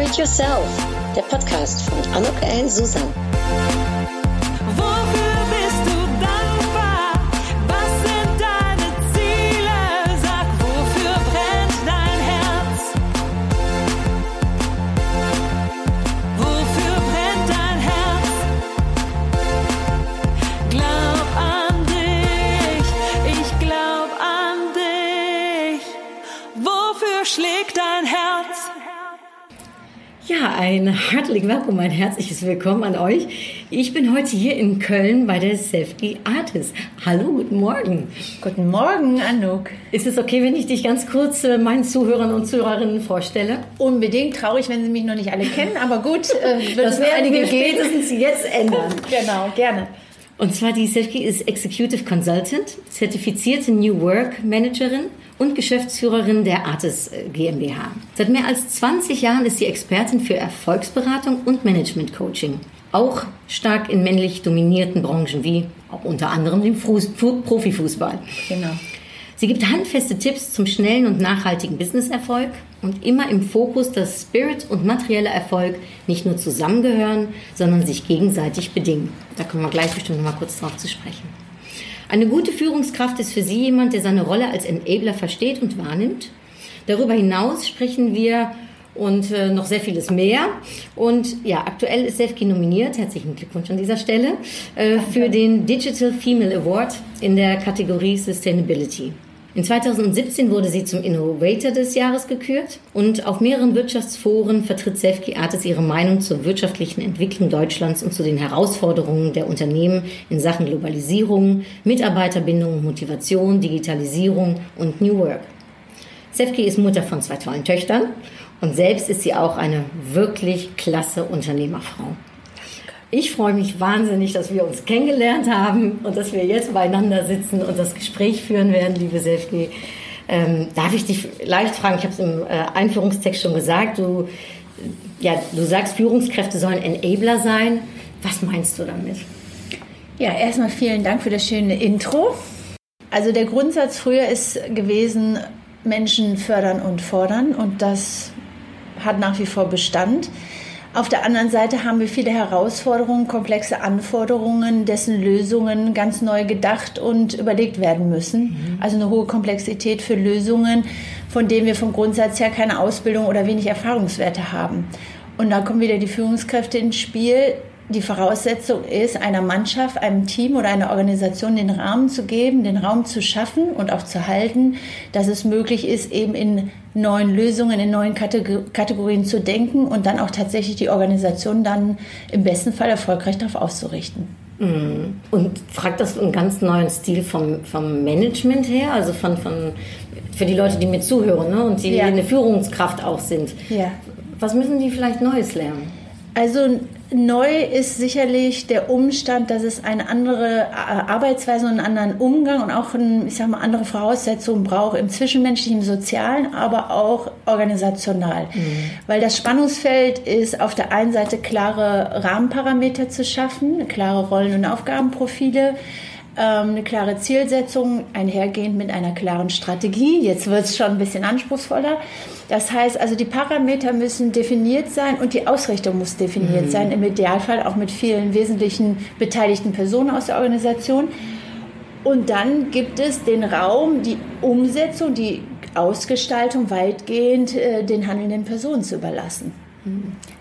Upgrade Yourself, der Podcast von Anok L. Susan. Ja, ein herzlich willkommen, ein herzliches Willkommen an euch. Ich bin heute hier in Köln bei der Sefki Artist. Hallo, guten Morgen. Guten Morgen, Anouk. Ist es okay, wenn ich dich ganz kurz äh, meinen Zuhörern und Zuhörerinnen vorstelle? Unbedingt traurig, wenn Sie mich noch nicht alle kennen, aber gut, äh, Das es werden einige wir spätestens jetzt ändern. Genau, gerne. Und zwar die Sefki ist Executive Consultant, zertifizierte New Work Managerin und Geschäftsführerin der Artis äh, GmbH. Seit mehr als 20 Jahren ist sie Expertin für Erfolgsberatung und Management Coaching. Auch stark in männlich dominierten Branchen wie auch unter anderem dem Fuß, Fu- Profifußball. Genau. Sie gibt handfeste Tipps zum schnellen und nachhaltigen Businesserfolg und immer im Fokus, dass Spirit und materieller Erfolg nicht nur zusammengehören, sondern sich gegenseitig bedingen. Da kommen wir gleich bestimmt noch mal kurz drauf zu sprechen. Eine gute Führungskraft ist für Sie jemand, der seine Rolle als Enabler versteht und wahrnimmt. Darüber hinaus sprechen wir und äh, noch sehr vieles mehr. Und ja, aktuell ist Sefki nominiert, herzlichen Glückwunsch an dieser Stelle, äh, für den Digital Female Award in der Kategorie Sustainability. In 2017 wurde sie zum Innovator des Jahres gekürt und auf mehreren Wirtschaftsforen vertritt Sefki Artis ihre Meinung zur wirtschaftlichen Entwicklung Deutschlands und zu den Herausforderungen der Unternehmen in Sachen Globalisierung, Mitarbeiterbindung, Motivation, Digitalisierung und New Work. Sefki ist Mutter von zwei tollen Töchtern und selbst ist sie auch eine wirklich klasse Unternehmerfrau. Ich freue mich wahnsinnig, dass wir uns kennengelernt haben und dass wir jetzt beieinander sitzen und das Gespräch führen werden, liebe Sefki. Ähm, darf ich dich leicht fragen? Ich habe es im äh, Einführungstext schon gesagt. Du, ja, du sagst, Führungskräfte sollen Enabler sein. Was meinst du damit? Ja, erstmal vielen Dank für das schöne Intro. Also der Grundsatz früher ist gewesen, Menschen fördern und fordern und das hat nach wie vor Bestand. Auf der anderen Seite haben wir viele Herausforderungen, komplexe Anforderungen, dessen Lösungen ganz neu gedacht und überlegt werden müssen. Also eine hohe Komplexität für Lösungen, von denen wir vom Grundsatz her keine Ausbildung oder wenig Erfahrungswerte haben. Und da kommen wieder die Führungskräfte ins Spiel. Die Voraussetzung ist, einer Mannschaft, einem Team oder einer Organisation den Rahmen zu geben, den Raum zu schaffen und auch zu halten, dass es möglich ist, eben in neuen Lösungen, in neuen Kategor- Kategorien zu denken und dann auch tatsächlich die Organisation dann im besten Fall erfolgreich darauf auszurichten. Und fragt das einen ganz neuen Stil vom, vom Management her, also von, von, für die Leute, die mir zuhören ne? und die Ja. eine Führungskraft auch sind. Ja. Was müssen die vielleicht Neues lernen? Also neu ist sicherlich der Umstand, dass es eine andere äh, Arbeitsweise und einen anderen Umgang und auch, ein, ich sag mal, andere Voraussetzungen braucht im zwischenmenschlichen, im sozialen, aber auch organisational. Weil das Spannungsfeld ist auf der einen Seite klare Rahmenparameter zu schaffen, klare Rollen- und Aufgabenprofile, ähm, eine klare Zielsetzung, einhergehend mit einer klaren Strategie. Jetzt wird es schon ein bisschen anspruchsvoller. Das heißt also, die Parameter müssen definiert sein und die Ausrichtung muss definiert sein. Im Idealfall auch mit vielen wesentlichen beteiligten Personen aus der Organisation. Und dann gibt es den Raum, die Umsetzung, die Ausgestaltung weitgehend äh, den handelnden Personen zu überlassen.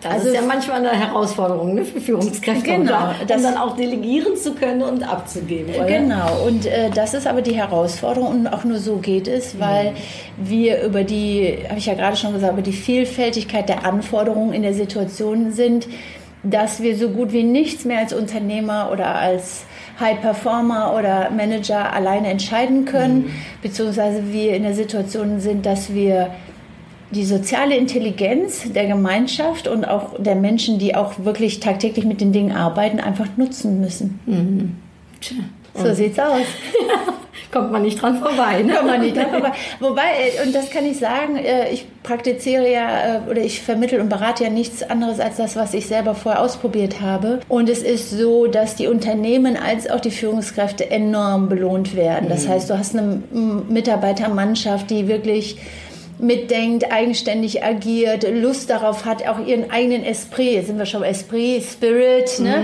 Das Also- ist ja manchmal eine Herausforderung ne, für Führungskräfte, Genau, um, das- dann auch delegieren zu können und abzugeben. Oder? Genau, und äh, das ist aber die Herausforderung und auch nur so geht es, weil wir über die, habe ich ja gerade schon gesagt, über die Vielfältigkeit der Anforderungen in der Situation sind, dass wir so gut wie nichts mehr als Unternehmer oder als High Performer oder Manager alleine entscheiden können, beziehungsweise wir in der Situation sind, dass wir die soziale Intelligenz der Gemeinschaft und auch der Menschen, die auch wirklich tagtäglich mit den Dingen arbeiten, einfach nutzen müssen. Tja, So sieht's aus. kommt man nicht dran vorbei. Ne? Kann man nicht dran vorbei. Wobei, äh, und das kann ich sagen, äh, ich praktiziere ja äh, oder ich vermittle und berate ja nichts anderes als das, was ich selber vorher ausprobiert habe. Und es ist so, dass die Unternehmen als auch die Führungskräfte enorm belohnt werden. Das heißt, du hast eine Mitarbeitermannschaft, die wirklich mitdenkt, eigenständig agiert, Lust darauf hat, auch ihren eigenen Esprit, jetzt sind wir schon Esprit, Spirit, ne?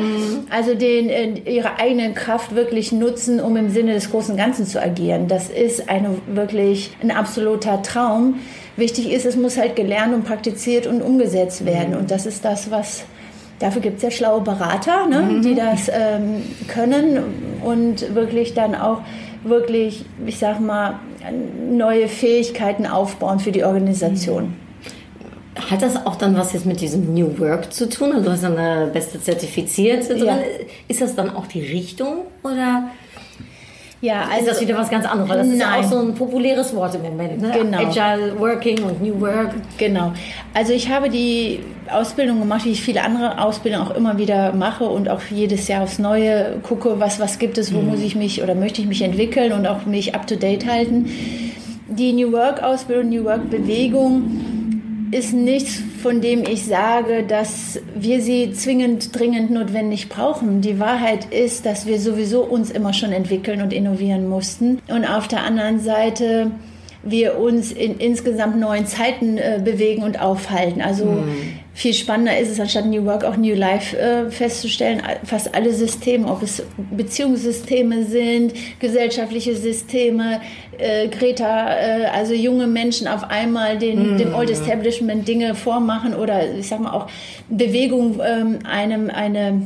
also den, äh, ihre eigene Kraft wirklich nutzen, um im Sinne des großen Ganzen zu agieren. Das ist eine wirklich ein absoluter Traum. Wichtig ist, es muss halt gelernt und praktiziert und umgesetzt werden. Und das ist das, was Dafür gibt es ja schlaue Berater, ne, die das ähm, können und wirklich dann auch wirklich, ich sag mal, neue Fähigkeiten aufbauen für die Organisation. Hat das auch dann was jetzt mit diesem New Work zu tun? Also du hast dann eine beste zertifiziert. Ja. Ist das dann auch die Richtung oder Ja, ist das wieder was ganz anderes? Weil das ist Nein. auch so ein populäres Wort im Moment. Ne? Genau. Agile Working und New Work. Genau. Also ich habe die Ausbildung gemacht, wie ich viele andere Ausbildungen auch immer wieder mache und auch jedes Jahr aufs Neue gucke, was, was gibt es, wo muss ich mich oder möchte ich mich entwickeln und auch mich up-to-date halten. Die New Work-Ausbildung, New Work-Bewegung ist nichts, von dem ich sage, dass wir sie zwingend dringend notwendig brauchen. Die Wahrheit ist, dass wir sowieso uns immer schon entwickeln und innovieren mussten. Und auf der anderen Seite wir uns in insgesamt neuen Zeiten äh, bewegen und aufhalten. Also viel spannender ist es, anstatt New Work auch New Life äh, festzustellen, fast alle Systeme, ob es Beziehungssysteme sind, gesellschaftliche Systeme, äh, Greta, äh, also junge Menschen auf einmal den, dem Old Establishment Dinge vormachen oder ich sag mal auch Bewegung ähm, einem eine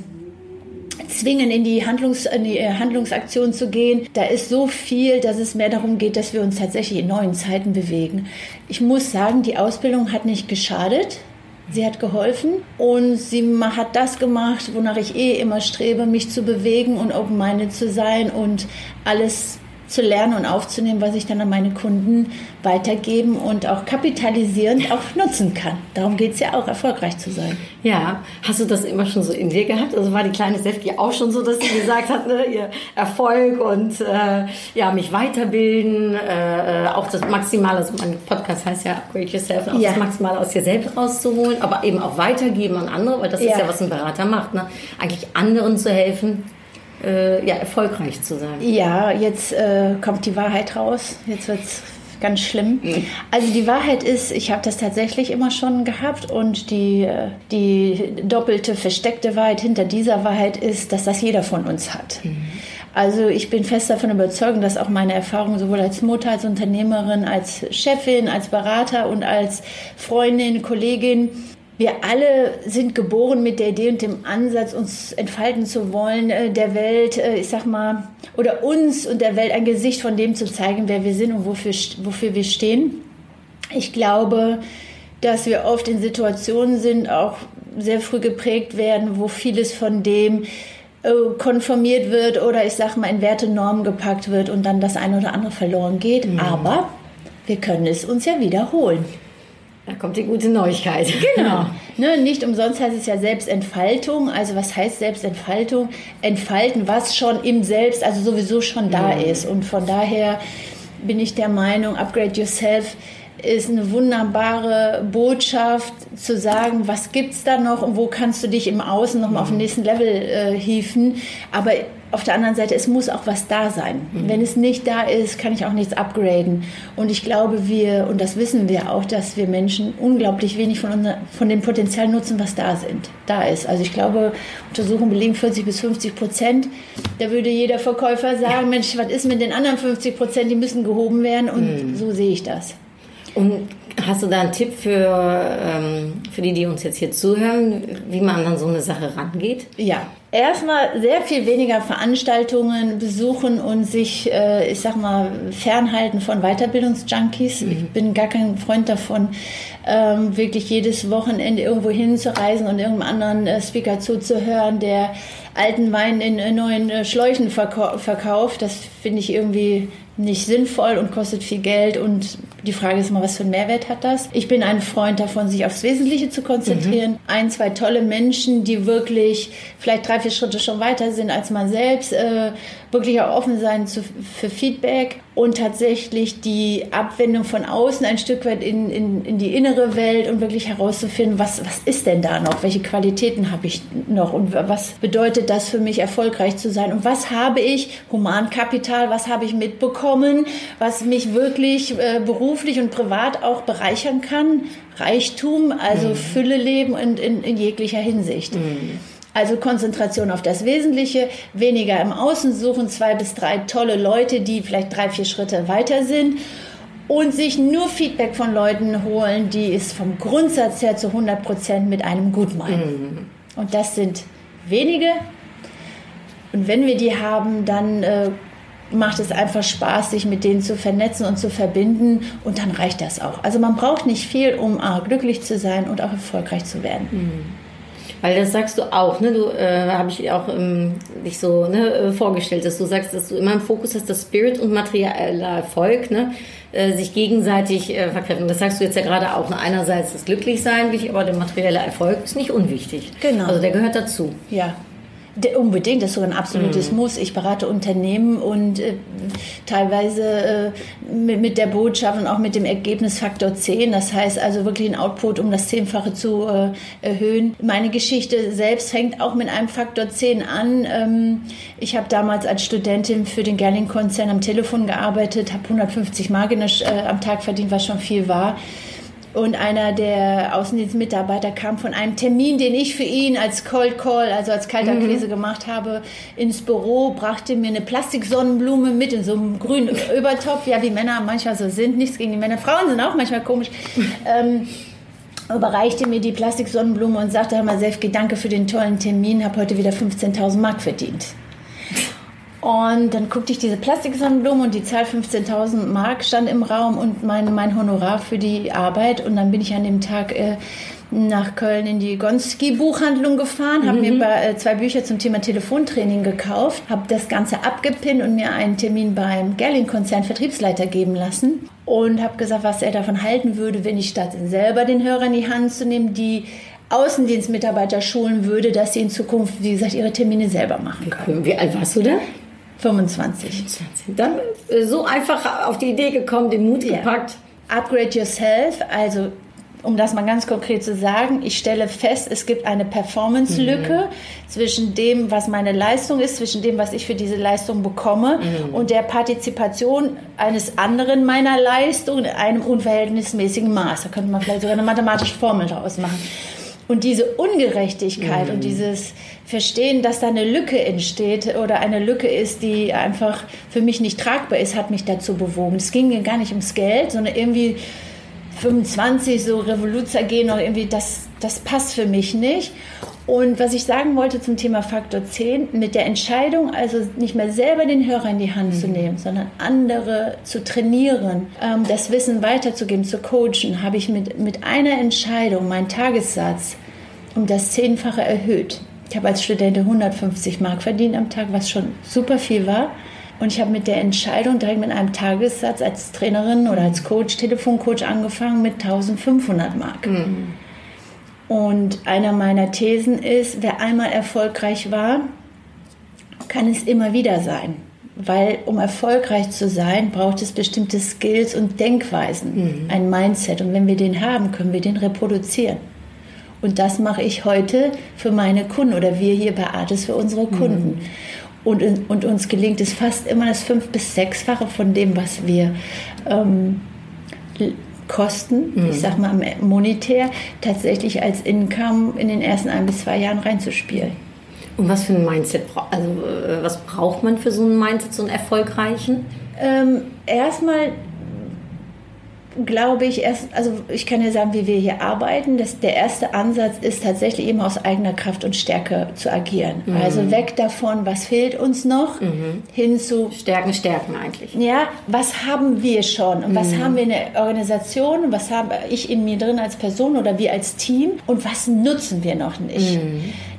zwingen, in die, Handlungs, in die äh, Handlungsaktion zu gehen. Da ist so viel, dass es mehr darum geht, dass wir uns tatsächlich in neuen Zeiten bewegen. Ich muss sagen, die Ausbildung hat nicht geschadet. Sie hat geholfen und sie hat das gemacht, wonach ich eh immer strebe, mich zu bewegen und open-minded zu sein und alles zu lernen und aufzunehmen, was ich dann an meine Kunden weitergeben und auch kapitalisierend auch nutzen kann. Darum geht es ja auch, erfolgreich zu sein. Ja, hast du das immer schon so in dir gehabt? Also war die kleine Sefti auch schon so, dass sie gesagt hat, ne, ihr Erfolg und äh, ja, mich weiterbilden, äh, äh, auch das Maximale, also mein Podcast heißt ja Upgrade Yourself, auch Ja. das Maximale aus dir selbst rauszuholen, aber eben auch weitergeben an andere, weil das ist Ja. ja, was ein Berater macht, ne? eigentlich anderen zu helfen, äh, ja, erfolgreich zu sein. Ja, jetzt äh, kommt die Wahrheit raus. Jetzt wird's ganz schlimm. Also die Wahrheit ist, ich habe das tatsächlich immer schon gehabt und die, äh, die doppelte, versteckte Wahrheit hinter dieser Wahrheit ist, dass das jeder von uns hat. Also ich bin fest davon überzeugt, dass auch meine Erfahrungen sowohl als Mutter, als Unternehmerin, als Chefin, als Berater und als Freundin, Kollegin, wir alle sind geboren mit der Idee und dem Ansatz, uns entfalten zu wollen, äh, der Welt, äh, ich sag mal, oder uns und der Welt ein Gesicht von dem zu zeigen, wer wir sind und wofür, wofür wir stehen. Ich glaube, dass wir oft in Situationen sind, auch sehr früh geprägt werden, wo vieles von dem äh, konformiert wird oder ich sag mal in Werte, Normen gepackt wird und dann das eine oder andere verloren geht. Aber wir können es uns ja wiederholen. Da kommt die gute Neuigkeit. Genau. Ne, nicht umsonst heißt es ja Selbstentfaltung. Also was heißt Selbstentfaltung? Entfalten, was schon im Selbst, also sowieso schon da ist. Und von daher bin ich der Meinung, Upgrade Yourself ist eine wunderbare Botschaft zu sagen, was gibt's da noch und wo kannst du dich im Außen noch mal auf den nächsten Level äh, hieven. Aber auf der anderen Seite, es muss auch was da sein. Wenn es nicht da ist, kann ich auch nichts upgraden. Und ich glaube, wir, und das wissen wir auch, dass wir Menschen unglaublich wenig von, unser, von dem Potenzial nutzen, was da sind, da ist. Also ich glaube, Untersuchungen belegen 40 bis 50 Prozent. Da würde jeder Verkäufer sagen, Mensch, was ist mit den anderen 50 Prozent? Die müssen gehoben werden. Und so sehe ich das. Und hast du da einen Tipp für, ähm, für die, die uns jetzt hier zuhören, wie man an so eine Sache rangeht? Ja, erstmal sehr viel weniger Veranstaltungen besuchen und sich, äh, ich sag mal, fernhalten von Weiterbildungsjunkies. Ich bin gar kein Freund davon, ähm, wirklich jedes Wochenende irgendwo hinzureisen und irgendeinem anderen äh, Speaker zuzuhören, der alten Wein in äh, neuen äh, Schläuchen verkau verkauft. Das finde ich irgendwie nicht sinnvoll und kostet viel Geld. Und die Frage ist immer, was für einen Mehrwert hat das? Ich bin ein Freund davon, sich aufs Wesentliche zu konzentrieren. Ein, zwei tolle Menschen, die wirklich vielleicht drei, vier Schritte schon weiter sind als man selbst, äh, wirklich auch offen sein zu, für Feedback und tatsächlich die Abwendung von außen ein Stück weit in, in, in die innere Welt und wirklich herauszufinden, was, was ist denn da noch? Welche Qualitäten habe ich noch? Und was bedeutet das für mich, erfolgreich zu sein? Und was habe ich, Humankapital, was habe ich mitbekommen, was mich wirklich äh, beruflich und privat auch bereichern kann? Reichtum, also Fülle leben und in, in jeglicher Hinsicht. Also Konzentration auf das Wesentliche, weniger im Außen suchen, zwei bis drei tolle Leute, die vielleicht drei, vier Schritte weiter sind und sich nur Feedback von Leuten holen, die es vom Grundsatz her zu 100 Prozent mit einem gut meinen. Und das sind wenige. Und wenn wir die haben, dann äh, macht es einfach Spaß, sich mit denen zu vernetzen und zu verbinden. Und dann reicht das auch. Also man braucht nicht viel, um A, glücklich zu sein und auch erfolgreich zu werden. Weil das sagst du auch, ne? Du äh, habe ich auch ähm, dich so ne, äh, vorgestellt, dass du sagst, dass du immer im Fokus hast, dass Spirit und materieller Erfolg ne, äh, sich gegenseitig äh, verkräftigen. Das sagst du jetzt ja gerade auch. Ne? Einerseits das Glücklichsein wichtig, aber der materielle Erfolg ist nicht unwichtig. Genau. Also der gehört dazu. Ja. Unbedingt, das ist sogar ein absolutes Muss. Ich berate Unternehmen und äh, teilweise äh, mit, mit der Botschaft und auch mit dem Ergebnisfaktor 10. Das heißt also wirklich ein Output um das Zehnfache zu äh, erhöhen. Meine Geschichte selbst fängt auch mit einem Faktor 10 an. Ähm, ich habe damals als Studentin für den Gerling-Konzern am Telefon gearbeitet, habe 150 Mark in äh, am Tag verdient, was schon viel war. Und einer der Außendienstmitarbeiter kam von einem Termin, den ich für ihn als Cold Call, also als Kaltakquise gemacht habe, ins Büro, brachte mir eine Plastiksonnenblume mit in so einem grünen Übertopf, ja, wie Männer manchmal so sind, nichts gegen die Männer. Frauen sind auch manchmal komisch. Ähm, überreichte mir die Plastiksonnenblume und sagte, Herr Masewski, danke für den tollen Termin, habe heute wieder 15.000 Mark verdient. Und dann guckte ich diese Plastiksonnenblume und die Zahl 15.000 Mark stand im Raum und mein, mein Honorar für die Arbeit. Und dann bin ich an dem Tag äh, nach Köln in die Gonski-Buchhandlung gefahren, habe mir bei, äh, zwei Bücher zum Thema Telefontraining gekauft, habe das Ganze abgepinnt und mir einen Termin beim Gerling-Konzern Vertriebsleiter geben lassen und habe gesagt, was er davon halten würde, wenn ich statt selber den Hörer in die Hand zu nehmen, die Außendienstmitarbeiter schulen würde, dass sie in Zukunft, wie gesagt, ihre Termine selber machen können. Wie alt warst du da? 25. Dann äh, so einfach auf die Idee gekommen, den Mut Ja. gepackt. Upgrade yourself, also um das mal ganz konkret zu sagen, ich stelle fest, es gibt eine Performance-Lücke zwischen dem, was meine Leistung ist, zwischen dem, was ich für diese Leistung bekomme und der Partizipation eines anderen meiner Leistung in einem unverhältnismäßigen Maß. Da könnte man vielleicht sogar eine mathematische Formel draus machen. Und diese Ungerechtigkeit und dieses Verstehen, dass da eine Lücke entsteht oder eine Lücke ist, die einfach für mich nicht tragbar ist, hat mich dazu bewogen. Es ging mir gar nicht ums Geld, sondern irgendwie 25, so Revoluzer gehen noch irgendwie, das, das passt für mich nicht. Und was ich sagen wollte zum Thema Faktor 10, mit der Entscheidung, also nicht mehr selber den Hörer in die Hand zu nehmen, sondern andere zu trainieren, ähm, das Wissen weiterzugeben, zu coachen, habe ich mit, mit einer Entscheidung meinen Tagessatz um das Zehnfache erhöht. Ich habe als Studentin 150 Mark verdient am Tag, was schon super viel war. Und ich habe mit der Entscheidung direkt mit einem Tagessatz als Trainerin oder als Coach, Telefoncoach angefangen mit 1500 Mark. Und einer meiner Thesen ist, wer einmal erfolgreich war, kann es immer wieder sein. Weil um erfolgreich zu sein, braucht es bestimmte Skills und Denkweisen, ein Mindset. Und wenn wir den haben, können wir den reproduzieren. Und das mache ich heute für meine Kunden oder wir hier bei Artis für unsere Kunden. Und, und uns gelingt es fast immer das fünf- bis sechsfache von dem, was wir ähm, kosten, ich sag mal monetär, tatsächlich als Income in den ersten ein bis zwei Jahren reinzuspielen. Und was für ein Mindset, also äh, was braucht man für so einen Mindset, so einen erfolgreichen? Ähm, erstmal glaube ich erst, also ich kann ja sagen, wie wir hier arbeiten. Das, der erste Ansatz ist tatsächlich immer aus eigener Kraft und Stärke zu agieren. Also weg davon, was fehlt uns noch, hin zu Stärken, Stärken eigentlich. ja, was haben wir schon und was haben wir in der Organisation und was habe ich in mir drin als Person oder wir als Team und was nutzen wir noch nicht?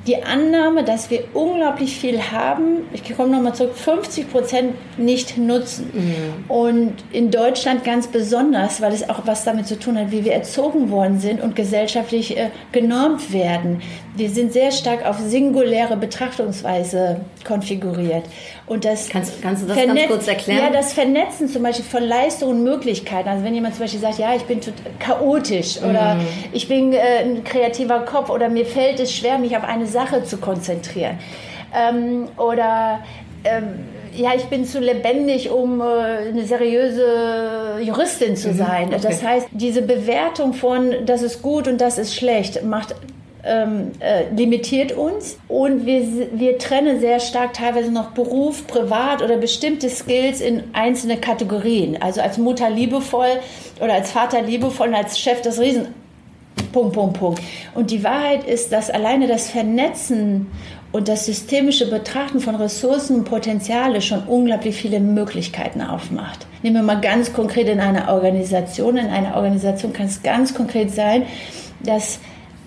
Die Annahme, dass wir unglaublich viel haben, ich komme nochmal zurück, 50 Prozent nicht nutzen. Mhm. Und in Deutschland ganz besonders, weil es auch was damit zu tun hat, wie wir erzogen worden sind und gesellschaftlich äh, genormt werden. Wir sind sehr stark auf singuläre Betrachtungsweise konfiguriert. Und das Kannst- kannst du das ganz kurz erklären? Ja, das Vernetzen zum Beispiel von Leistungen und Möglichkeiten. Also wenn jemand zum Beispiel sagt, ja, ich bin chaotisch oder Mhm. ich bin äh, ein kreativer Kopf oder mir fällt es schwer, mich auf eine Sache zu konzentrieren. Ähm, oder ähm, ja, ich bin zu lebendig, um äh, eine seriöse Juristin zu sein. Mhm. okay. Das heißt, diese Bewertung von, das ist gut und das ist schlecht, macht ähm, äh, limitiert uns und wir, wir trennen sehr stark teilweise noch Beruf, Privat oder bestimmte Skills in einzelne Kategorien. Also als Mutter liebevoll oder als Vater liebevoll und als Chef das Riesen. Punkt, Punkt, Punkt. Und die Wahrheit ist, dass alleine das Vernetzen und das systemische Betrachten von Ressourcen und Potenziale schon unglaublich viele Möglichkeiten aufmacht. Nehmen wir mal ganz konkret in einer Organisation. In einer Organisation kann es ganz konkret sein, dass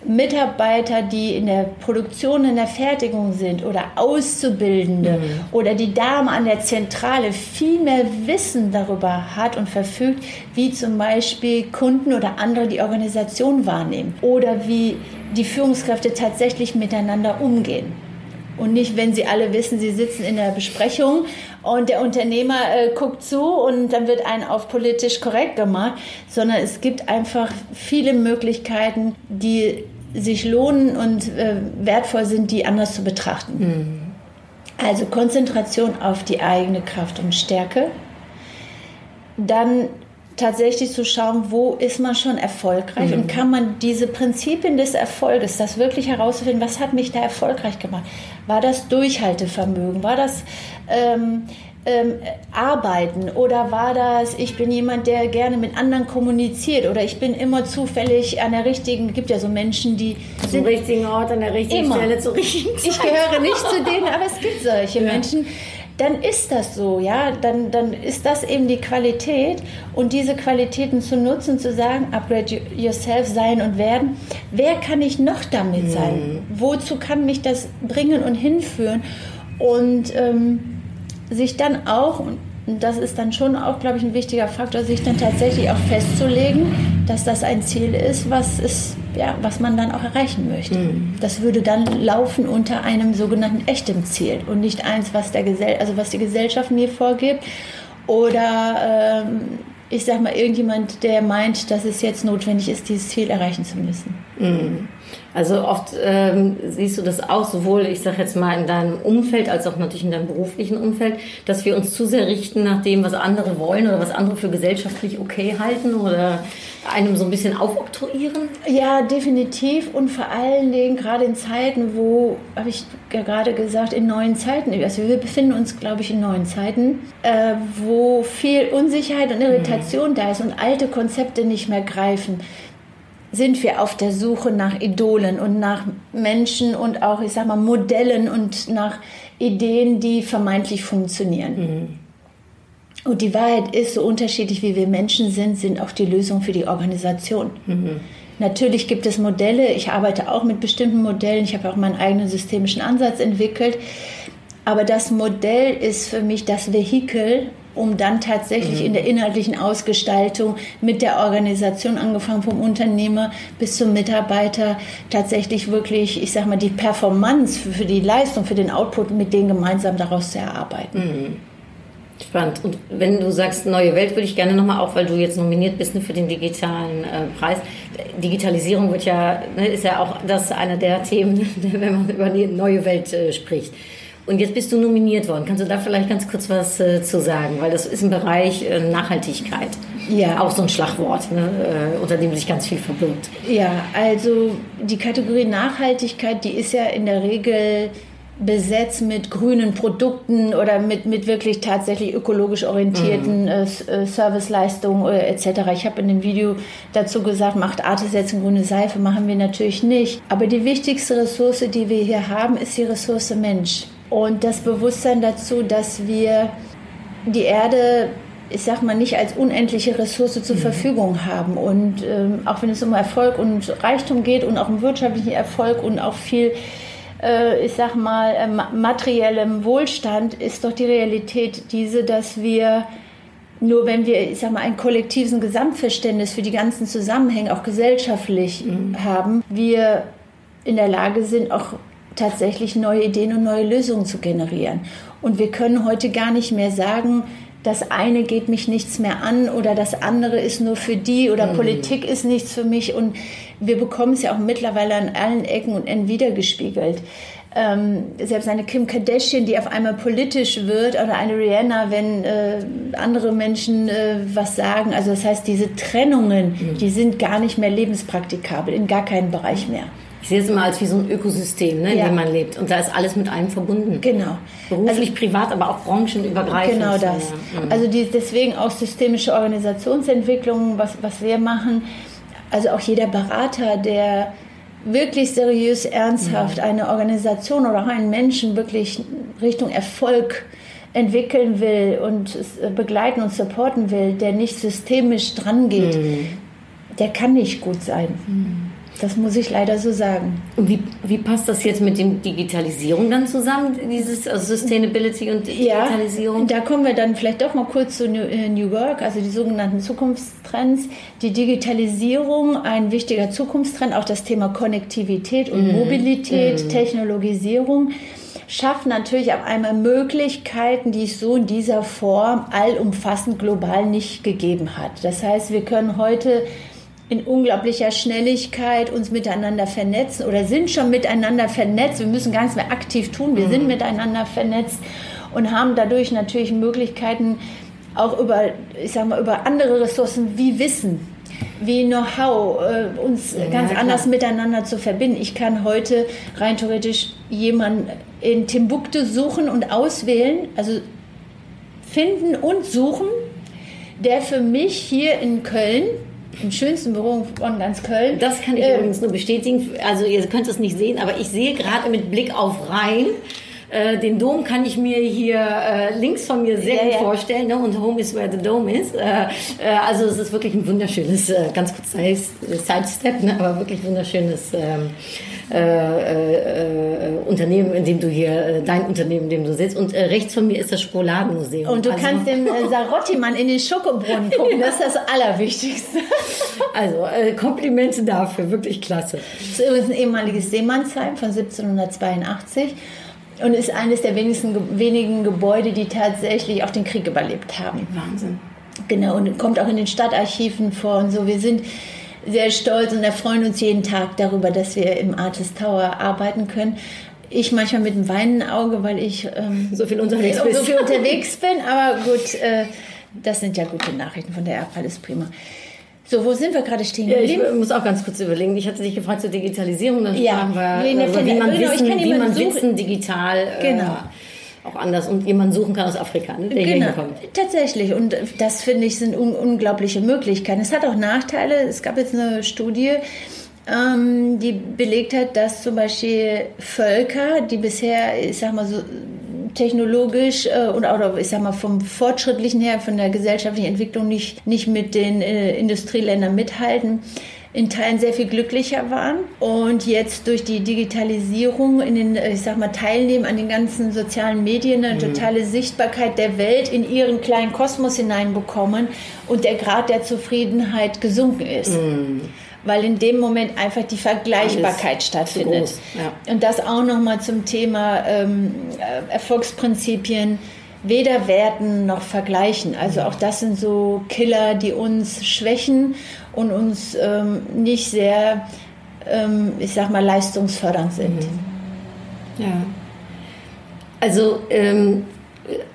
Mitarbeiter, die in der Produktion, in der Fertigung sind oder Auszubildende oder die Dame an der Zentrale viel mehr Wissen darüber hat und verfügt, wie zum Beispiel Kunden oder andere die Organisation wahrnehmen oder wie die Führungskräfte tatsächlich miteinander umgehen. Und nicht, wenn sie alle wissen, sie sitzen in der Besprechung und der Unternehmer äh, guckt zu und dann wird einen auf politisch korrekt gemacht, sondern es gibt einfach viele Möglichkeiten, die sich lohnen und äh, wertvoll sind, die anders zu betrachten. Also Konzentration auf die eigene Kraft und Stärke. Dann tatsächlich zu schauen, wo ist man schon erfolgreich und kann man diese Prinzipien des Erfolges, das wirklich herauszufinden, was hat mich da erfolgreich gemacht? War das Durchhaltevermögen? War das ähm, ähm, Arbeiten? Oder war das, ich bin jemand, der gerne mit anderen kommuniziert? Oder ich bin immer zufällig an der richtigen, gibt ja so Menschen, die Zum richtigen Ort, an der richtigen Immer. Stelle, zur richtigen Zeit. ich gehöre nicht zu denen, aber es gibt solche Menschen. Dann ist das so, ja. Dann, dann ist das eben die Qualität und diese Qualitäten zu nutzen, zu sagen, upgrade you- yourself, sein und werden. Wer kann ich noch damit sein? Wozu kann mich das bringen und hinführen? Und ähm, sich dann auch, und das ist dann schon auch, glaube ich, ein wichtiger Faktor, sich dann tatsächlich auch festzulegen, dass das ein Ziel ist, was ist, ja, was man dann auch erreichen möchte. Das würde dann laufen unter einem sogenannten echten Ziel und nicht eins, was der Gesell also was die Gesellschaft mir vorgibt oder ähm, ich sag mal irgendjemand, der meint, dass es jetzt notwendig ist, dieses Ziel erreichen zu müssen. Also oft ähm, siehst du das auch, sowohl, ich sage jetzt mal, in deinem Umfeld als auch natürlich in deinem beruflichen Umfeld, dass wir uns zu sehr richten nach dem, was andere wollen oder was andere für gesellschaftlich okay halten oder einem so ein bisschen aufoktroyieren. Ja, definitiv. Und vor allen Dingen gerade in Zeiten, wo, habe ich ja gerade gesagt, in neuen Zeiten, also wir befinden uns, glaube ich, in neuen Zeiten, äh, wo viel Unsicherheit und Irritation da ist und alte Konzepte nicht mehr greifen, sind wir auf der Suche nach Idolen und nach Menschen und auch, ich sag mal, Modellen und nach Ideen, die vermeintlich funktionieren. Und die Wahrheit ist, so unterschiedlich wie wir Menschen sind, sind auch die Lösungen für die Organisation. Natürlich gibt es Modelle. Ich arbeite auch mit bestimmten Modellen. Ich habe auch meinen eigenen systemischen Ansatz entwickelt. Aber das Modell ist für mich das Vehikel, um dann tatsächlich in der inhaltlichen Ausgestaltung mit der Organisation, angefangen vom Unternehmer bis zum Mitarbeiter, tatsächlich wirklich, ich sag mal, die Performance für, für die Leistung, für den Output mit denen gemeinsam daraus zu erarbeiten. Spannend. Und wenn du sagst neue Welt, würde ich gerne nochmal, auch weil du jetzt nominiert bist ne, für den digitalen äh, Preis. Digitalisierung wird ja, ne, ist ja auch das einer der Themen, wenn man über die neue Welt äh, spricht. Und jetzt bist du nominiert worden. Kannst du da vielleicht ganz kurz was äh, zu sagen? Weil das ist im Bereich äh, Nachhaltigkeit. Ja. Auch so ein Schlagwort, ne, äh, unter dem sich ganz viel verbirgt. Ja, also die Kategorie Nachhaltigkeit, die ist ja in der Regel besetzt mit grünen Produkten oder mit, mit wirklich tatsächlich ökologisch orientierten äh, S- äh, Serviceleistungen äh, etc. Ich habe in dem Video dazu gesagt, macht Artis jetzt eine grüne Seife, machen wir natürlich nicht. Aber die wichtigste Ressource, die wir hier haben, ist die Ressource Mensch. Und das Bewusstsein dazu, dass wir die Erde, ich sag mal, nicht als unendliche Ressource zur Verfügung haben. Und ähm, auch wenn es um Erfolg und Reichtum geht und auch um wirtschaftlichen Erfolg und auch viel äh, ich sag mal, äh, ma- materiellem Wohlstand, ist doch die Realität diese, dass wir nur wenn wir, ich sag mal, ein kollektives Gesamtverständnis für die ganzen Zusammenhänge, auch gesellschaftlich haben, wir in der Lage sind, auch tatsächlich neue Ideen und neue Lösungen zu generieren. Und wir können heute gar nicht mehr sagen, das eine geht mich nichts mehr an oder das andere ist nur für die oder Politik ist nichts für mich. Und wir bekommen es ja auch mittlerweile an allen Ecken und Enden wiedergespiegelt. Ähm, selbst eine Kim Kardashian, die auf einmal politisch wird, oder eine Rihanna, wenn äh, andere Menschen äh, was sagen. Also das heißt, diese Trennungen, die sind gar nicht mehr lebenspraktikabel, in gar keinem Bereich mehr. Ich sehe es immer als wie so ein Ökosystem, ne, in Ja. dem man lebt. Und da ist alles mit einem verbunden. Genau. Beruflich, privat, aber auch branchenübergreifend. Genau das. Ja. Mhm. Also die, deswegen auch systemische Organisationsentwicklung, was, was wir machen. Also auch jeder Berater, der wirklich seriös, ernsthaft eine Organisation oder auch einen Menschen wirklich Richtung Erfolg entwickeln will und äh, begleiten und supporten will, der nicht systemisch dran geht, der kann nicht gut sein. Das muss ich leider so sagen. Und wie, wie passt das jetzt mit dem Digitalisierung dann zusammen, dieses also Sustainability und Digitalisierung? da kommen wir dann vielleicht doch mal kurz zu New, äh, New Work, also die sogenannten Zukunftstrends. Die Digitalisierung, ein wichtiger Zukunftstrend, auch das Thema Konnektivität und Mobilität, Technologisierung, schafft natürlich auf einmal Möglichkeiten, die es so in dieser Form allumfassend global nicht gegeben hat. Das heißt, wir können heute in unglaublicher Schnelligkeit uns miteinander vernetzen oder sind schon miteinander vernetzt. Wir müssen gar nichts mehr aktiv tun. Wir sind miteinander vernetzt und haben dadurch natürlich Möglichkeiten, auch über, ich sag mal, über andere Ressourcen wie Wissen, wie Know-how, äh, uns ganz klar. anders miteinander zu verbinden. Ich kann heute rein theoretisch jemanden in Timbuktu suchen und auswählen, also finden und suchen, der für mich hier in Köln, im schönsten Büro von ganz Köln, Das kann ich äh, übrigens nur bestätigen. Also ihr könnt es nicht sehen, aber ich sehe gerade mit Blick auf Rhein, äh, den Dom kann ich mir hier äh, links von mir sehr Ja, gut ja. vorstellen. Ne? Und Home is where the Dome is. Äh, äh, also es ist wirklich ein wunderschönes, äh, ganz kurz Side- Sidestep, ne? aber wirklich wunderschönes ähm, äh, äh, äh, Unternehmen, in dem du hier, äh, dein Unternehmen, in dem du sitzt. Und rechts von mir ist das Schokoladenmuseum. und du also, kannst dem Sarotti-Mann in den Schokobrunnen gucken. Das ist das Allerwichtigste. Also Komplimente dafür, wirklich klasse. Das ist übrigens ein ehemaliges Seemannsheim von 1782 und ist eines der wenigsten, wenigen Gebäude, die tatsächlich auch den Krieg überlebt haben. Wahnsinn. Genau, und kommt auch in den Stadtarchiven vor und so. Wir sind sehr stolz und erfreuen uns jeden Tag darüber, dass wir im Artist Tower arbeiten können. Ich manchmal mit einem weinenden Auge, weil ich ähm, So viel unterwegs so viel unterwegs bin, aber gut, äh, das sind ja gute Nachrichten von der Erb, alles prima. So, wo sind wir gerade stehen Ja, ich muss auch ganz kurz überlegen. Ich hatte dich gefragt zur Digitalisierung, dann Ja, fragen wir, wie eine äh, wie man, genau, ich Wissen, wie man. Wissen digital äh, Genau. Auch anders und jemanden suchen kann aus Afrika, ne, der Genau, hinkommt. tatsächlich. Und das finde ich sind un unglaubliche Möglichkeiten. Es hat auch Nachteile. Es gab jetzt eine Studie, ähm, die belegt hat, dass zum Beispiel Völker, die bisher, ich sag mal so technologisch äh, oder, oder ich sag mal vom fortschrittlichen her, von der gesellschaftlichen Entwicklung nicht, nicht mit den äh, Industrieländern mithalten, in Teilen sehr viel glücklicher waren und jetzt durch die Digitalisierung in den, äh, ich sag mal, Teilnehmen an den ganzen sozialen Medien eine totale Sichtbarkeit der Welt in ihren kleinen Kosmos hineinbekommen und der Grad der Zufriedenheit gesunken ist. Weil in dem Moment einfach die Vergleichbarkeit Alles stattfindet. groß, ja. Und das auch nochmal zum Thema ähm, äh, Erfolgsprinzipien. Weder werten noch vergleichen. Also auch das sind so Killer, die uns schwächen und uns ähm, nicht sehr, ähm, ich sag mal, leistungsfördernd sind. Ja. Also ähm,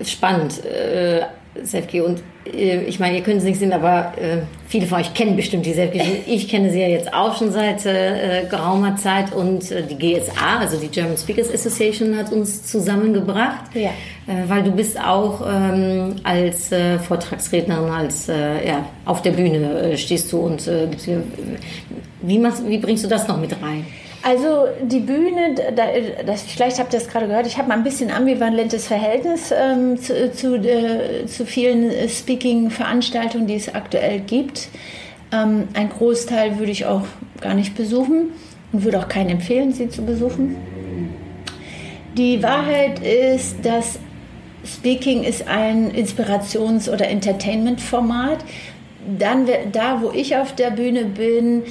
spannend, äh, Sefki. Und ich meine, ihr könnt es nicht sehen, aber äh, viele von euch kennen bestimmt die Sefki. Ich kenne sie ja jetzt auch schon seit äh, geraumer Zeit und äh, die GSA, also die German Speakers Association, hat uns zusammengebracht. Ja. Äh, weil du bist auch ähm, als äh, Vortragsrednerin, als äh, ja, auf der Bühne äh, stehst du und äh, wie, machst, wie bringst du das noch mit rein? Also die Bühne, da, das, vielleicht habt ihr das gerade gehört, ich habe mal ein bisschen ambivalentes Verhältnis ähm, zu, zu, äh, zu vielen äh, Speaking-Veranstaltungen, die es aktuell gibt. Ähm, ein Großteil würde ich auch gar nicht besuchen und würde auch keinen empfehlen, sie zu besuchen. Die Wahrheit ist, dass Speaking ist ein Inspirations- oder Entertainment-Format. Dann, da, wo ich auf der Bühne bin,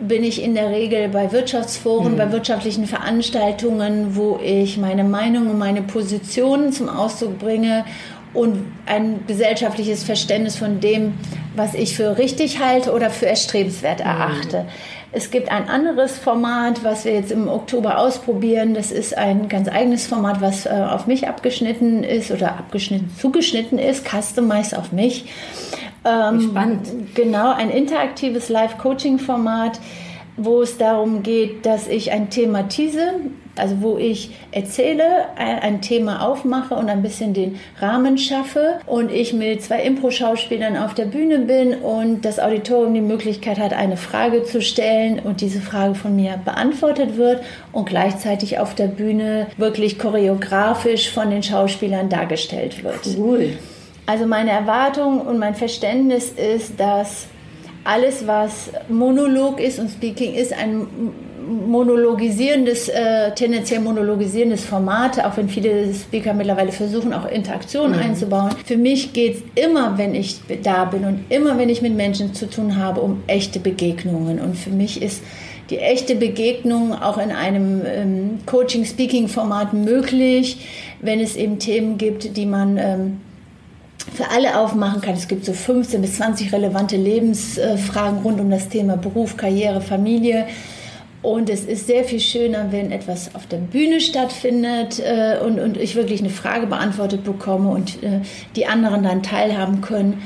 bin ich in der Regel bei Wirtschaftsforen, Mhm. bei wirtschaftlichen Veranstaltungen, wo ich meine Meinung und meine Positionen zum Ausdruck bringe und ein gesellschaftliches Verständnis von dem, was ich für richtig halte oder für erstrebenswert erachte. Es gibt ein anderes Format, was wir jetzt im Oktober ausprobieren. Das ist ein ganz eigenes Format, was äh, auf mich abgeschnitten ist oder abgeschnitten, zugeschnitten ist, customized auf mich. Ähm, Spannend. Genau, ein interaktives Live-Coaching-Format, wo es darum geht, dass ich ein Thema tease, also wo ich erzähle, ein, ein Thema aufmache und ein bisschen den Rahmen schaffe und ich mit zwei Impro-Schauspielern auf der Bühne bin und das Auditorium die Möglichkeit hat, eine Frage zu stellen und diese Frage von mir beantwortet wird und gleichzeitig auf der Bühne wirklich choreografisch von den Schauspielern dargestellt wird. Cool. Also meine Erwartung und mein Verständnis ist, dass alles, was Monolog ist und Speaking ist, ein monologisierendes, äh, tendenziell monologisierendes Format, auch wenn viele Speaker mittlerweile versuchen, auch Interaktionen einzubauen. Für mich geht es immer, wenn ich da bin und immer, wenn ich mit Menschen zu tun habe, um echte Begegnungen. Und für mich ist die echte Begegnung auch in einem ähm, Coaching-Speaking-Format möglich, wenn es eben Themen gibt, die man ähm, für alle aufmachen kann. Es gibt so 15 bis 20 relevante Lebensfragen rund um das Thema Beruf, Karriere, Familie. Und es ist sehr viel schöner, wenn etwas auf der Bühne stattfindet äh, und, und ich wirklich eine Frage beantwortet bekomme und äh, die anderen dann teilhaben können,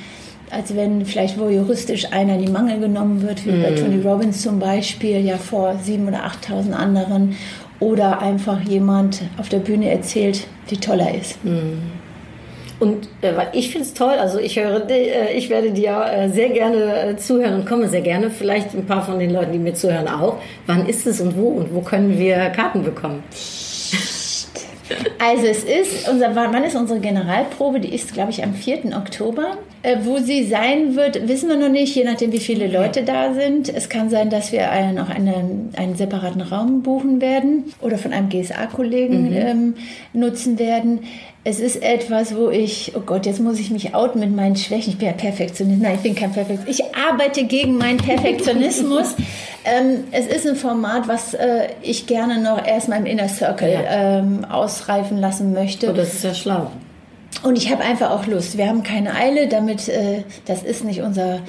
als wenn vielleicht wohl juristisch einer in die Mangel genommen wird, wie bei Tony Robbins zum Beispiel, ja vor 7.000 oder 8.000 anderen. Oder einfach jemand auf der Bühne erzählt, wie toll er ist. Und äh, weil ich finde es toll, also ich höre, äh, ich werde dir äh, sehr gerne äh, zuhören und komme sehr gerne. Vielleicht ein paar von den Leuten, die mir zuhören, auch. Wann ist es und wo und wo können wir Karten bekommen? Also es ist, unser, wann ist unsere Generalprobe? Die ist, glaube ich, am 4. Oktober. Äh, wo sie sein wird, wissen wir noch nicht, je nachdem, wie viele Leute da sind. Es kann sein, dass wir noch eine, einen separaten Raum buchen werden oder von einem GSA-Kollegen ähm, nutzen werden. Es ist etwas, wo ich, oh Gott, jetzt muss ich mich outen mit meinen Schwächen. Ich bin ja Perfektionist. Nein, ich bin kein Perfektionist. Ich arbeite gegen meinen Perfektionismus. ähm, es ist ein Format, was äh, ich gerne noch erstmal im Inner Circle Ja. ähm, ausreifen lassen möchte. Oh, das ist ja schlau. Und ich habe einfach auch Lust. Wir haben keine Eile, damit äh, das ist nicht unser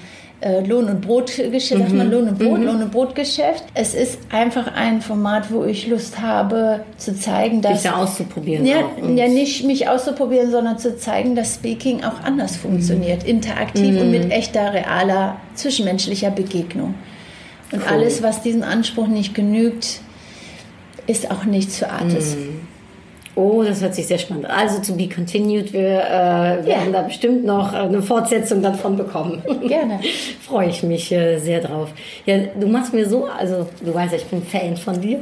äh, Lohn- und Brotgeschäft, sagt man Lohn- und Brot, Lohn- und Brotgeschäft. Es ist einfach ein Format, wo ich Lust habe zu zeigen, Dich dass da auszuprobieren. ja, ja, nicht mich auszuprobieren, sondern zu zeigen, dass Speaking auch anders funktioniert, interaktiv und mit echter, realer, zwischenmenschlicher Begegnung. Und alles, was diesem Anspruch nicht genügt, ist auch nichts für Artis. Oh, das hört sich sehr spannend an. Also to be continued. Wir äh, werden da bestimmt noch eine Fortsetzung davon bekommen. Gerne. Freue ich mich äh, sehr drauf. Ja, du machst mir so, also du weißt ja, ich bin Fan von dir.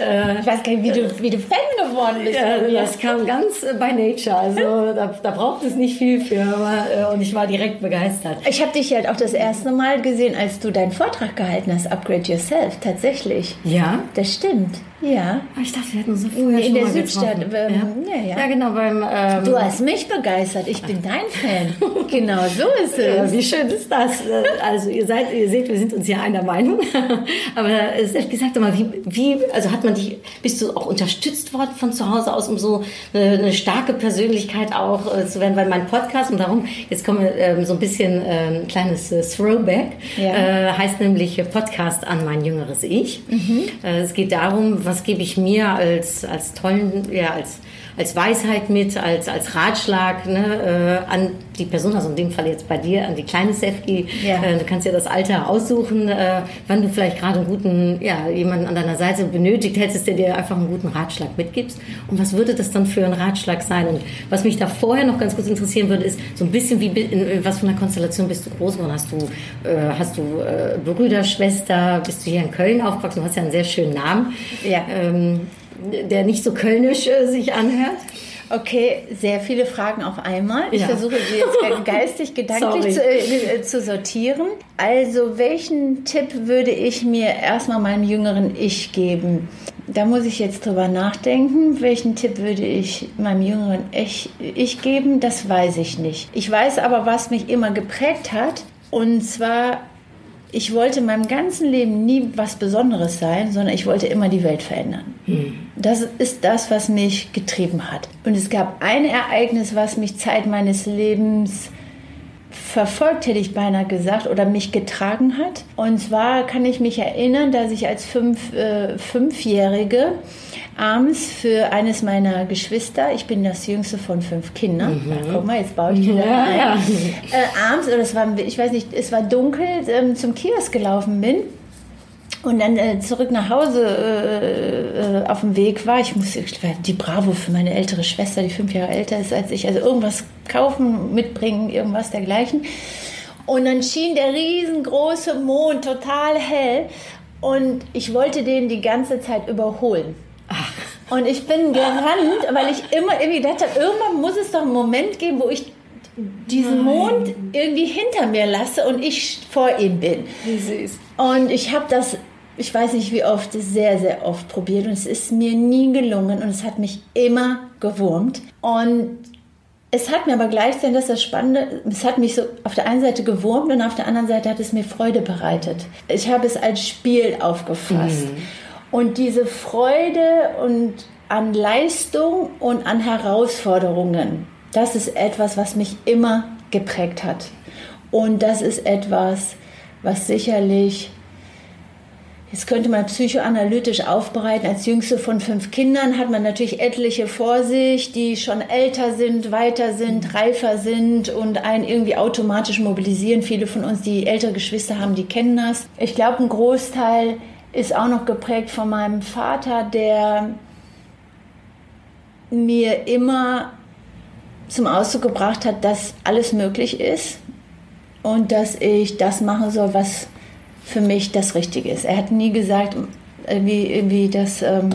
Äh, Ich weiß gar nicht, wie du, wie du Fan geworden bist. ja, das kam ganz äh, by nature. Also da, da braucht es nicht viel für, aber, äh, und ich war direkt begeistert. Ich habe dich halt auch das erste Mal gesehen, als du deinen Vortrag gehalten hast, Upgrade Yourself, tatsächlich. Ja? Das stimmt, ja. Ah, Ich dachte, wir hätten so vorher In schon der mal Südstadt, ähm, ja. ja, ja. ja, genau, beim... Ähm, Du hast mich begeistert, ich bin dein Fan. genau so ist es. wie schön ist das? Äh, Also ihr seid, ihr seht, wir sind uns ja einer Meinung. Aber äh, Steph, gesagt mal, wie, wie, also hat man dich, bist du auch unterstützt worden von zu Hause aus, um so eine, eine starke Persönlichkeit auch äh, zu werden? Weil mein Podcast, und darum, jetzt kommen wir ähm, so ein bisschen äh, ein kleines äh, Throwback, äh, heißt nämlich äh, Podcast an mein jüngeres Ich. Äh, es geht darum, was gebe ich mir als, als tollen, ja, als als Weisheit mit, als, als Ratschlag ne, äh, an die Person, also in dem Fall jetzt bei dir, an die kleine Sefki. Ja. Äh, du kannst ja das Alter aussuchen, äh, wann du vielleicht gerade einen guten, ja, jemanden an deiner Seite benötigt hättest, der dir einfach einen guten Ratschlag mitgibst. Und was würde das dann für ein Ratschlag sein? Und was mich da vorher noch ganz kurz interessieren würde, ist so ein bisschen wie, in was für einer Konstellation bist du groß geworden? Hast du, äh, hast du äh, Brüder, Schwester? Bist du hier in Köln aufgewachsen? Du hast ja einen sehr schönen Namen Ja. ähm, der nicht so kölnisch äh, sich anhört. Okay, sehr viele Fragen auf einmal. Ich Ja. versuche sie jetzt geistig, gedanklich zu, Sorry. äh, zu sortieren. Also, welchen Tipp würde ich mir erstmal meinem jüngeren Ich geben? Da muss ich jetzt drüber nachdenken. Welchen Tipp würde ich meinem jüngeren Ich, ich geben? Das weiß ich nicht. Ich weiß aber, was mich immer geprägt hat. Und zwar ich wollte in meinem ganzen Leben nie was Besonderes sein, sondern ich wollte immer die Welt verändern. Das ist das, was mich getrieben hat. Und es gab ein Ereignis, was mich Zeit meines Lebens verfolgt, hätte ich beinahe gesagt, oder mich getragen hat. Und zwar kann ich mich erinnern, dass ich als fünf, äh, Fünfjährige abends für eines meiner Geschwister, ich bin das jüngste von fünf Kindern, Ach, guck mal, jetzt baue ich Ja, ein, ja. Äh, abends, oder es war, ich weiß nicht, es war dunkel, ähm, zum Kiosk gelaufen bin und dann äh, zurück nach Hause äh, äh, auf dem Weg war. Ich musste die Bravo für meine ältere Schwester, die fünf Jahre älter ist als ich, also irgendwas kaufen, mitbringen, irgendwas dergleichen. Und dann schien der riesengroße Mond total hell und ich wollte den die ganze Zeit überholen. Und ich bin gerannt, weil ich immer irgendwie gedacht habe, irgendwann muss es doch einen Moment geben, wo ich diesen Mond irgendwie hinter mir lasse und ich vor ihm bin. Wie süß. Und ich habe das, ich weiß nicht wie oft, sehr, sehr oft probiert und es ist mir nie gelungen und es hat mich immer gewurmt. Und es hat mir aber gleichzeitig, das ist das Spannende, es hat mich so auf der einen Seite gewurmt und auf der anderen Seite hat es mir Freude bereitet. Ich habe es als Spiel aufgefasst. Und diese Freude und an Leistung und an Herausforderungen, das ist etwas, was mich immer geprägt hat. Und das ist etwas, was sicherlich, jetzt könnte man psychoanalytisch aufbereiten, als jüngste von fünf Kindern hat man natürlich etliche vor sich, die schon älter sind, weiter sind, reifer sind und einen irgendwie automatisch mobilisieren. Viele von uns, die ältere Geschwister haben, die kennen das. Ich glaube, ein Großteil ist auch noch geprägt von meinem Vater, der mir immer zum Ausdruck gebracht hat, dass alles möglich ist und dass ich das machen soll, was für mich das Richtige ist. Er hat nie gesagt, irgendwie, irgendwie das ähm,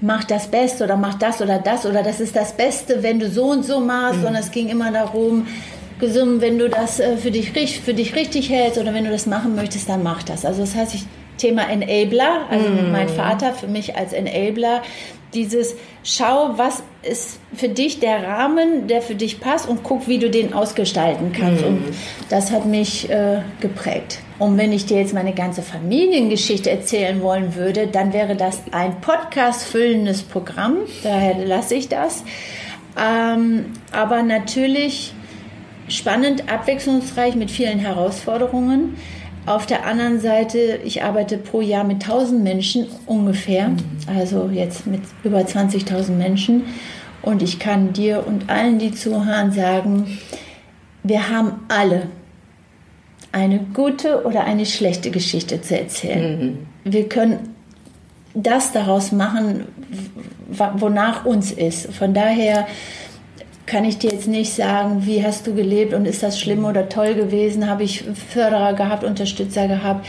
mach das Beste oder mach das oder das oder das ist das Beste, wenn du so und so machst, sondern es ging immer darum, gesungen, wenn du das äh, für dich, für dich richtig hältst oder wenn du das machen möchtest, dann mach das. Also das heißt, ich, Thema Enabler, also mein Vater für mich als Enabler, dieses schau, was ist für dich der Rahmen, der für dich passt und guck, wie du den ausgestalten kannst. Und das hat mich äh, geprägt. Und wenn ich dir jetzt meine ganze Familiengeschichte erzählen wollen würde, dann wäre das ein Podcast füllendes Programm. Daher lasse ich das. Ähm, aber natürlich spannend, abwechslungsreich mit vielen Herausforderungen. Auf der anderen Seite, ich arbeite pro Jahr mit 1000 Menschen ungefähr, also jetzt mit über 20.000 Menschen. Und ich kann dir und allen, die zuhören, sagen, wir haben alle eine gute oder eine schlechte Geschichte zu erzählen. Wir können das daraus machen, wonach uns ist. Von daher kann ich dir jetzt nicht sagen, wie hast du gelebt und ist das schlimm oder toll gewesen, habe ich Förderer gehabt, Unterstützer gehabt.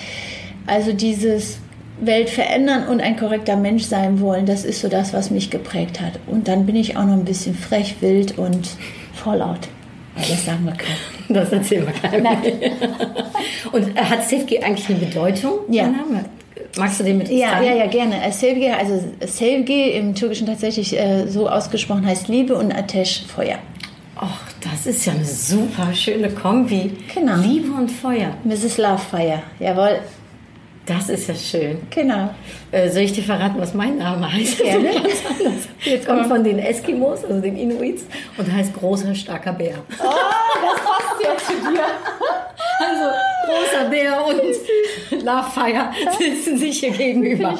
Also dieses Welt verändern und ein korrekter Mensch sein wollen, das ist so das, was mich geprägt hat. Und dann bin ich auch noch ein bisschen frech, wild und vorlaut. Aber Das sagen wir keinem. Das erzählen wir keinem. Und hat Sevgi eigentlich eine Bedeutung? Ja. Name? Magst du den mit Ja, ja, ja, gerne. Sevgi, also Sevgi im Türkischen tatsächlich äh, so ausgesprochen heißt Liebe und Ateş Feuer. Och, das ist ja eine super schöne Kombi. Genau. Liebe und Feuer. Mrs. Love Fire, jawohl, Das ist ja schön. genau. Äh, soll ich dir verraten, was mein Name heißt? Gerne. Jetzt Kommt komm. von den Eskimos, also den Inuits, und heißt großer, starker Bär. Oh, das passt ja zu dir. Also großer Bär und Love Fire sitzen sich hier gegenüber.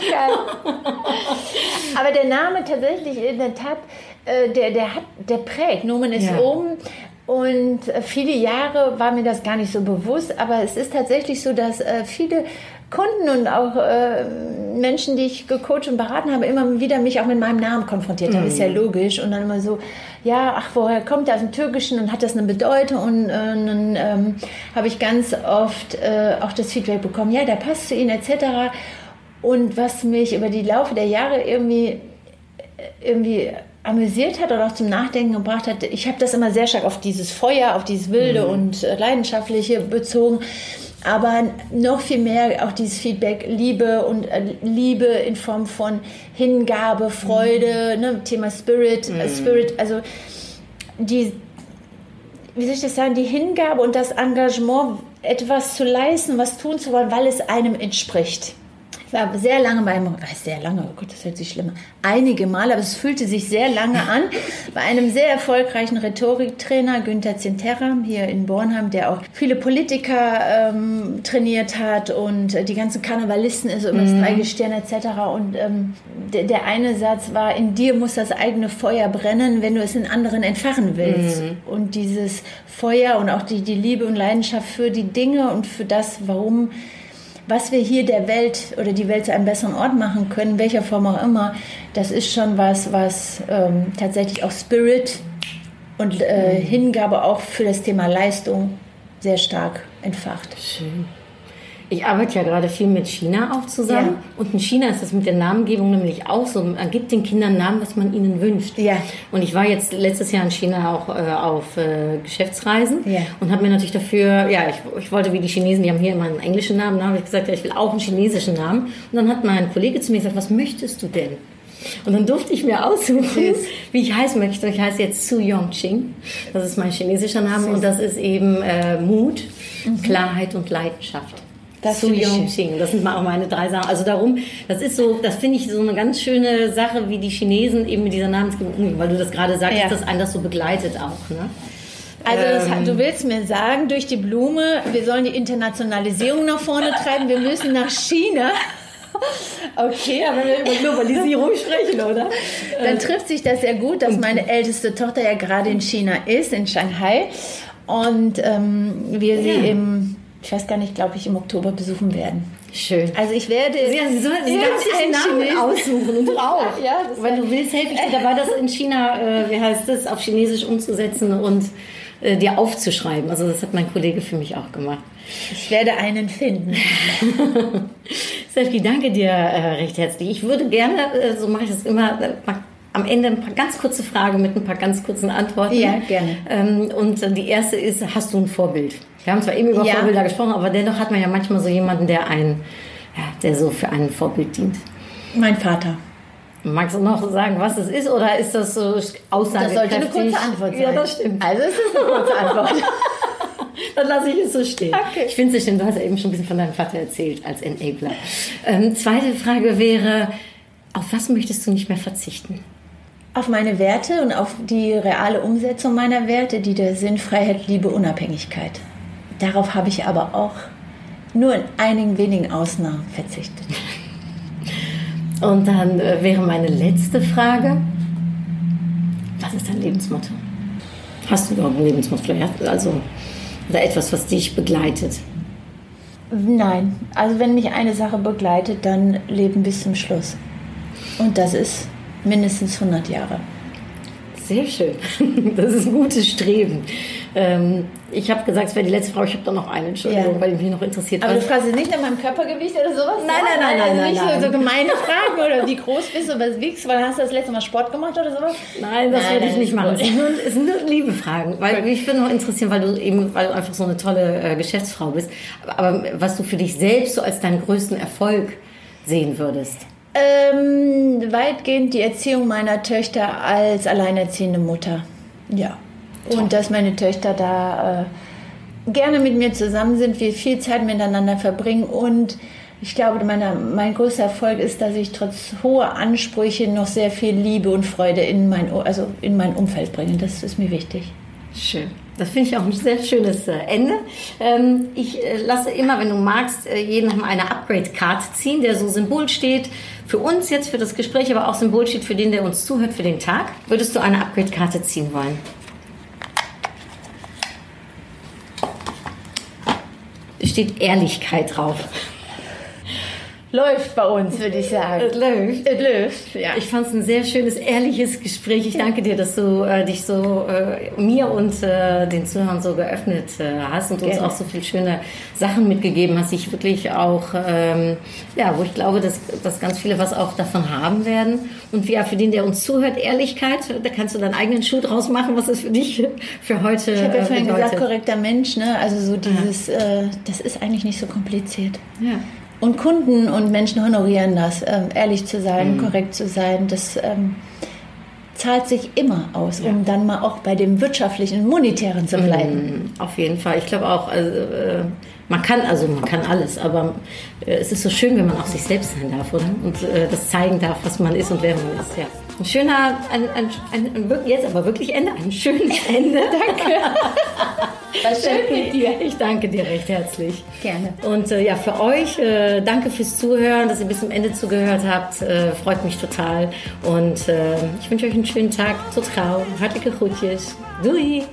Aber der Name tatsächlich in der Tat, äh, der, der, hat, der prägt. Nomen ist Ja. um. Und äh, viele Jahre war mir das gar nicht so bewusst, aber es ist tatsächlich so, dass äh, viele Kunden und auch äh, Menschen, die ich gecoacht und beraten habe, immer wieder mich auch mit meinem Namen konfrontiert haben. Ist ja logisch. Und dann immer so, ja, ach, woher kommt der aus dem Türkischen und hat das eine Bedeutung? Und, äh, dann ähm, habe ich ganz oft äh, auch das Feedback bekommen, ja, der passt zu Ihnen etc. Und was mich über die Laufe der Jahre irgendwie irgendwie amüsiert hat oder auch zum Nachdenken gebracht hat. Ich habe das immer sehr stark auf dieses Feuer, auf dieses Wilde und äh, Leidenschaftliche bezogen. Aber noch viel mehr auch dieses Feedback, Liebe und äh, Liebe in Form von Hingabe, Freude, ne, Thema Spirit, äh, Spirit, also die, wie soll ich das sagen, die Hingabe und das Engagement, etwas zu leisten, was tun zu wollen, weil es einem entspricht. War sehr lange bei einem, weiß sehr lange, oh Gott, das hört sich schlimmer, einige Mal, aber es fühlte sich sehr lange an, bei einem sehr erfolgreichen Rhetoriktrainer, Günther Zinterra, hier in Bornheim, der auch viele Politiker ähm, trainiert hat und äh, die ganzen Karnevalisten ist über das Dreigestirn etc. Und ähm, der, der eine Satz war, in dir muss das eigene Feuer brennen, wenn du es in anderen entfachen willst. Und dieses Feuer und auch die, die Liebe und Leidenschaft für die Dinge und für das, warum was wir hier der Welt oder die Welt zu einem besseren Ort machen können, welcher Form auch immer, das ist schon was, was ähm, tatsächlich auch Spirit und äh, Hingabe auch für das Thema Leistung sehr stark entfacht. Schön. Ich arbeite ja gerade viel mit China auch zusammen. Ja. Und in China ist das mit der Namengebung nämlich auch so. Man gibt den Kindern Namen, was man ihnen wünscht. Ja. Und ich war jetzt letztes Jahr in China auch äh, auf äh, Geschäftsreisen Ja. und habe mir natürlich dafür, ja, ich, ich wollte wie die Chinesen, die haben hier immer einen englischen Namen, da habe ich gesagt, ja, ich will auch einen chinesischen Namen. Und dann hat mein Kollege zu mir gesagt, was möchtest du denn? Und dann durfte ich mir aussuchen, wie ich heißen möchte. Ich heiße jetzt Su Yongqing. Das ist mein chinesischer Name und das ist eben äh, Mut, Klarheit und Leidenschaft. Das Su. Yongqing. Das sind mal auch meine drei Sachen. Also darum, das ist so, das finde ich so eine ganz schöne Sache, wie die Chinesen eben mit dieser Namensgebung umgehen, weil du das gerade sagst, Ja. dass einen das so begleitet auch. Ne? Also das, Ähm. du willst mir sagen, durch die Blume, wir sollen die Internationalisierung nach vorne treiben, wir müssen nach China. Okay, aber wenn wir über Globalisierung sprechen, oder? Dann trifft sich das sehr gut, dass meine älteste Tochter ja gerade in China ist, in Shanghai. Und ähm, wir sie Ja. im, ich weiß gar nicht, glaube ich, im Oktober besuchen werden. Schön. Also ich werde. Sie sie darf sich einen Namen Chinesen- aussuchen und du auch. Ja, Wenn du willst, helfe ich dir dabei, das in China, äh, wie heißt das, auf Chinesisch umzusetzen und äh, dir aufzuschreiben. Also das hat mein Kollege für mich auch gemacht. Ich werde einen finden. Steffi, danke dir äh, recht herzlich. Ich würde gerne, äh, so mache ich das immer, äh, am Ende ein paar ganz kurze Fragen mit ein paar ganz kurzen Antworten. Ja, gerne. Ähm, und äh, die erste ist, hast du ein Vorbild? Wir haben zwar eben über Ja. Vorbilder gesprochen, aber dennoch hat man ja manchmal so jemanden, der einen, ja, der so für einen Vorbild dient. Mein Vater. Magst du noch sagen, was es ist, oder ist das so aussagekräftig? Das sollte eine kurze Antwort sein. Ja, das stimmt. Also es ist eine kurze Antwort. Dann lasse ich es so stehen. Okay. Ich finde es schön, du hast ja eben schon ein bisschen von deinem Vater erzählt als Enabler. Ähm, zweite Frage wäre, auf was möchtest du nicht mehr verzichten? Auf meine Werte und auf die reale Umsetzung meiner Werte, die da sind Freiheit, Liebe, Unabhängigkeit. Darauf habe ich aber auch nur in einigen wenigen Ausnahmen verzichtet. Und dann äh, wäre meine letzte Frage, was ist dein Lebensmotto? Hast du überhaupt ein Lebensmotto? Also, oder etwas, was dich begleitet? Nein, also wenn mich eine Sache begleitet, dann Leben bis zum Schluss. Und das ist mindestens 100 Jahre. Sehr schön. Das ist ein gutes Streben. Ähm, ich habe gesagt, es wäre die letzte Frage. Ich habe da noch eine, Entschuldigung, Ja. weil mich noch interessiert. Aber du fragst jetzt nicht nach meinem Körpergewicht oder sowas? Nein, nein, nein, nein, also nein, nicht nein. So, gemeine Fragen oder wie groß bist du, was wiegst, weil hast du das letzte Mal Sport gemacht oder sowas? Nein, das Nein, würde ich nicht machen. Es sind, nur, es sind nur liebe Fragen. Weil mich würde noch interessieren, weil du eben, weil du einfach so eine tolle äh, Geschäftsfrau bist. Aber, aber was du für dich selbst so als deinen größten Erfolg sehen würdest. Ähm, weitgehend die Erziehung meiner Töchter als alleinerziehende Mutter. Ja. Und dass meine Töchter da äh, gerne mit mir zusammen sind, wir viel Zeit miteinander verbringen und ich glaube, meine, mein größter Erfolg ist, dass ich trotz hoher Ansprüche noch sehr viel Liebe und Freude in mein, also in mein Umfeld bringe. Das ist mir wichtig. Schön. Das finde ich auch ein sehr schönes äh, Ende. Ähm, ich äh, lasse immer, wenn du magst, äh, jeden mal eine Upgrade-Card ziehen, der so Symbol steht für uns jetzt, für das Gespräch, aber auch Symbol steht für den, der uns zuhört, für den Tag. Würdest du eine Upgrade-Karte ziehen wollen? Steht Ehrlichkeit drauf. Läuft bei uns, würde ich sagen. Es läuft. Es läuft, ja. Ich fand es ein sehr schönes, ehrliches Gespräch. Ich danke dir, dass du äh, dich so äh, mir und äh, den Zuhörern so geöffnet äh, hast und uns Gerne. auch so viele schöne Sachen mitgegeben hast, die ich wirklich auch, ähm, ja, wo ich glaube, dass, dass ganz viele was auch davon haben werden. Und ja, für den, der uns zuhört, Ehrlichkeit, da kannst du deinen eigenen Schuh draus machen, was es für dich für heute Ich habe ja vorhin gesagt, korrekter Mensch, ne? Also so dieses, äh, das ist eigentlich nicht so kompliziert. Ja. Und Kunden und Menschen honorieren das, ähm, ehrlich zu sein, Mhm. korrekt zu sein. Das ähm, zahlt sich immer aus, um dann mal auch bei dem wirtschaftlichen, monetären zu bleiben. Auf jeden Fall. Ich glaube auch, also, äh, man kann, also man kann alles, aber äh, es ist so schön, wenn man auch sich selbst sein darf, oder? Und äh, das zeigen darf, was man ist und wer man ist. Ja. Ein schöner, ein, ein, ein, ein, jetzt aber wirklich Ende, ein schönes Ende. danke. War schön mit dir. Ich danke dir recht herzlich. Gerne. Und äh, ja, für euch, äh, danke fürs Zuhören, dass ihr bis zum Ende zugehört habt. Äh, freut mich total. Und äh, ich wünsche euch einen schönen Tag. Tot gauw. Hartelijke groetjes. Doei.